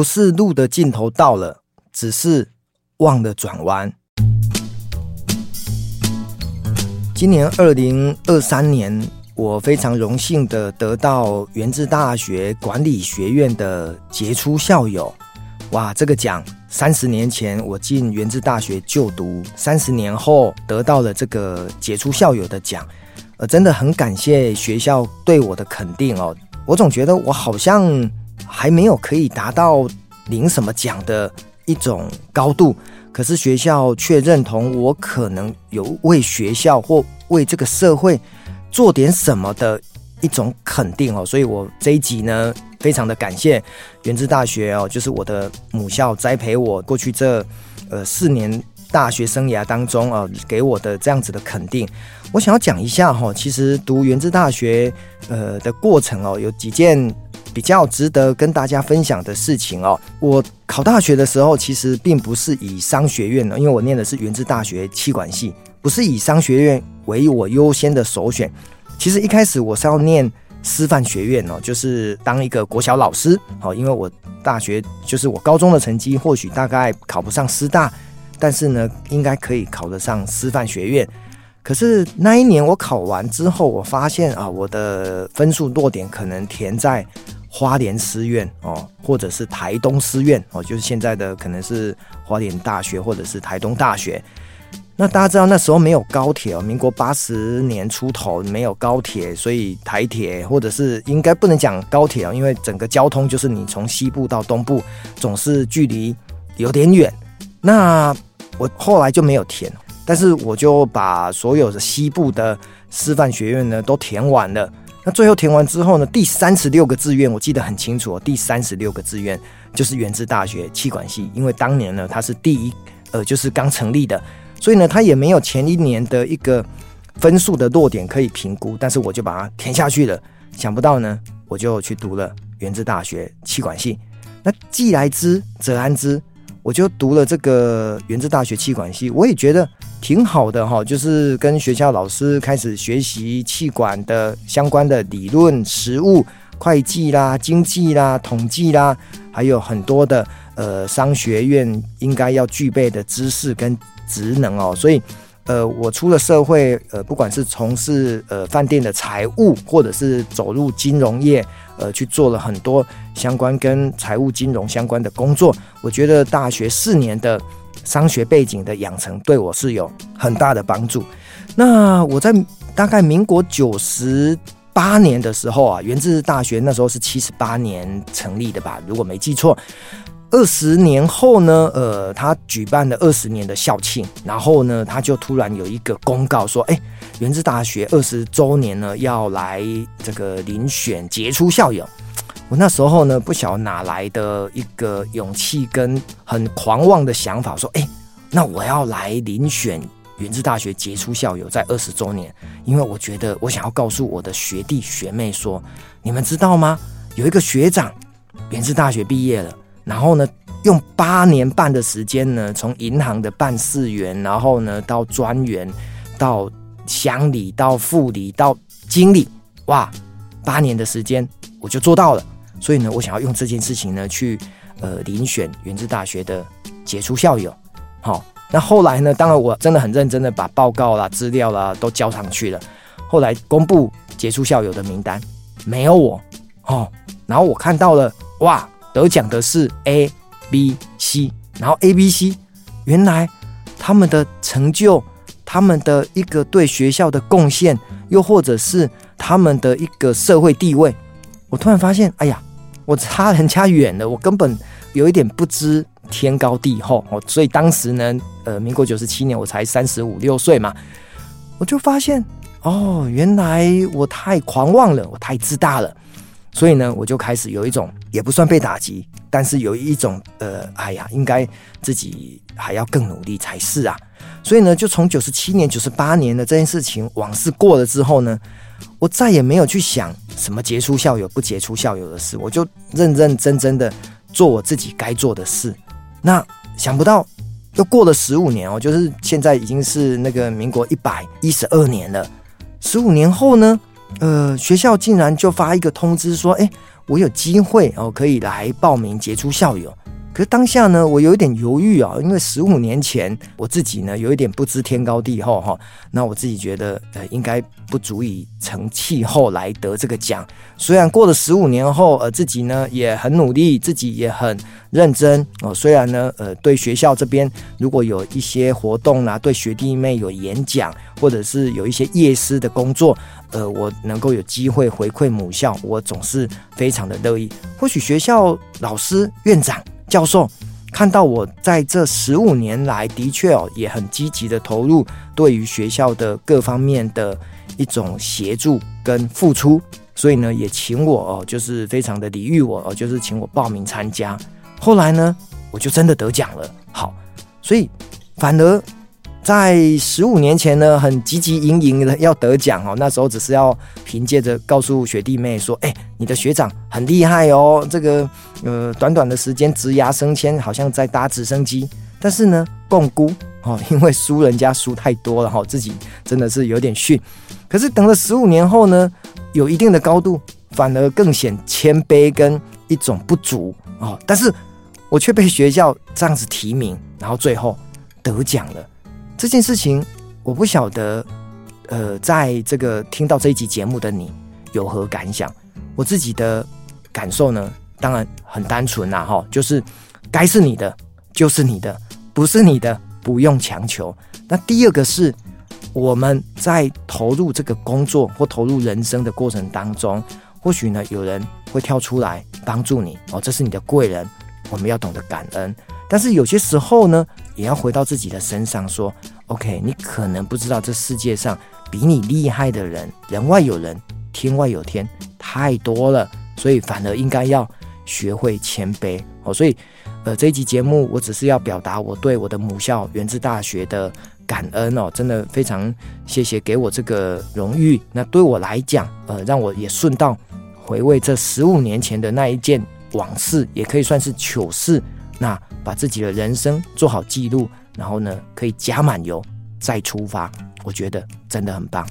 不是路的尽头到了，只是忘了转弯。今年二零二三年，我非常荣幸的得到元智大学管理学院的杰出校友。哇，这个奖！三十年前我进元智大学就读，三十年后得到了这个杰出校友的奖，呃，真的很感谢学校对我的肯定哦。我总觉得我好像还没有可以达到领什么奖的一种高度。可是学校却认同我可能有为学校或为这个社会做点什么的一种肯定哦，所以我这一集呢，非常的感谢元智大学哦，就是我的母校栽培我过去这呃四年大学生涯当中啊，给我的这样子的肯定。我想要讲一下哈，其实读元智大学呃的过程哦，有几件。比较值得跟大家分享的事情哦，我考大学的时候其实并不是以商学院呢，因为我念的是元智大学企管系，不是以商学院为我优先的首选。其实一开始我是要念师范学院哦，就是当一个国小老师。好，因为我大学就是我高中的成绩或许大概考不上师大，但是呢，应该可以考得上师范学院。可是那一年我考完之后，我发现啊，我的分数落点可能填在。花莲师院哦，或者是台东师院哦，就是现在的可能是花莲大学或者是台东大学。那大家知道那时候没有高铁哦，民国八十年出头没有高铁，所以台铁或者是应该不能讲高铁哦，因为整个交通就是你从西部到东部总是距离有点远。那我后来就没有填，但是我就把所有的西部的师范学院呢都填完了。那最后填完之后呢，第三十六个志愿我记得很清楚哦，第三十六个志愿就是原子大学气管系，因为当年呢它是第一，呃，就是刚成立的，所以呢它也没有前一年的一个分数的落点可以评估，但是我就把它填下去了。想不到呢，我就去读了原子大学气管系。那既来之则安之。我就读了这个原子大学气管系，我也觉得挺好的哈，就是跟学校老师开始学习气管的相关的理论、实务、会计啦、经济啦、统计啦，还有很多的呃商学院应该要具备的知识跟职能哦，所以呃我出了社会，呃不管是从事呃饭店的财务，或者是走入金融业。呃，去做了很多相关跟财务金融相关的工作。我觉得大学四年的商学背景的养成对我是有很大的帮助。那我在大概民国九十八年的时候啊，元智大学那时候是七十八年成立的吧，如果没记错。二十年后呢，呃，他举办了二十年的校庆，然后呢，他就突然有一个公告说，哎，元智大学二十周年呢，要来这个遴选杰出校友。我那时候呢，不晓得哪来的一个勇气跟很狂妄的想法，说，哎，那我要来遴选元智大学杰出校友，在二十周年，因为我觉得我想要告诉我的学弟学妹说，你们知道吗？有一个学长元智大学毕业了。然后呢，用八年半的时间呢，从银行的办事员，然后呢到专员，到乡里，到副理，到经理，哇，八年的时间我就做到了。所以呢，我想要用这件事情呢，去呃遴选元智大学的杰出校友。好，那后来呢，当然我真的很认真的把报告啦、资料啦都交上去了。后来公布杰出校友的名单，没有我哦。然后我看到了，哇！得奖的是 A、B、C，然后 A、B、C，原来他们的成就，他们的一个对学校的贡献，又或者是他们的一个社会地位，我突然发现，哎呀，我差人家远了，我根本有一点不知天高地厚哦。所以当时呢，呃，民国九十七年，我才三十五六岁嘛，我就发现，哦，原来我太狂妄了，我太自大了。所以呢，我就开始有一种也不算被打击，但是有一种呃，哎呀，应该自己还要更努力才是啊。所以呢，就从九十七年、九十八年的这件事情往事过了之后呢，我再也没有去想什么杰出校友不杰出校友的事，我就认认真真的做我自己该做的事。那想不到又过了十五年哦，就是现在已经是那个民国一百一十二年了。十五年后呢？呃，学校竟然就发一个通知说，哎，我有机会哦，可以来报名杰出校友。可是当下呢，我有一点犹豫啊，因为十五年前我自己呢有一点不知天高地厚哈，那我自己觉得呃应该不足以成气候来得这个奖。虽然过了十五年后，呃自己呢也很努力，自己也很认真哦。虽然呢呃对学校这边如果有一些活动啦，对学弟妹有演讲，或者是有一些夜师的工作，呃我能够有机会回馈母校，我总是非常的乐意。或许学校老师院长。教授看到我在这十五年来的确哦，也很积极的投入对于学校的各方面的一种协助跟付出，所以呢，也请我哦，就是非常的礼遇我哦，就是请我报名参加。后来呢，我就真的得奖了。好，所以反而。在十五年前呢，很积极营营的要得奖哦。那时候只是要凭借着告诉学弟妹说：“哎，你的学长很厉害哦。”这个呃，短短的时间职涯升迁，好像在搭直升机。但是呢，摃龟哦，因为输人家输太多了哈，自己真的是有点逊。可是等了十五年后呢，有一定的高度，反而更显谦卑跟一种不足哦。但是我却被学校这样子提名，然后最后得奖了。这件事情我不晓得，呃，在这个听到这一集节目的你有何感想？我自己的感受呢，当然很单纯呐，哈，就是该是你的就是你的，不是你的不用强求。那第二个是我们在投入这个工作或投入人生的过程当中，或许呢有人会跳出来帮助你哦，这是你的贵人，我们要懂得感恩。但是有些时候呢，也要回到自己的身上说，OK，你可能不知道这世界上比你厉害的人，人外有人，天外有天，太多了，所以反而应该要学会谦卑哦。所以，呃，这一集节目我只是要表达我对我的母校元智大学的感恩哦，真的非常谢谢给我这个荣誉。那对我来讲，呃，让我也顺道回味这十五年前的那一件往事，也可以算是糗事。那把自己的人生做好记录，然后呢，可以加满油再出发，我觉得真的很棒。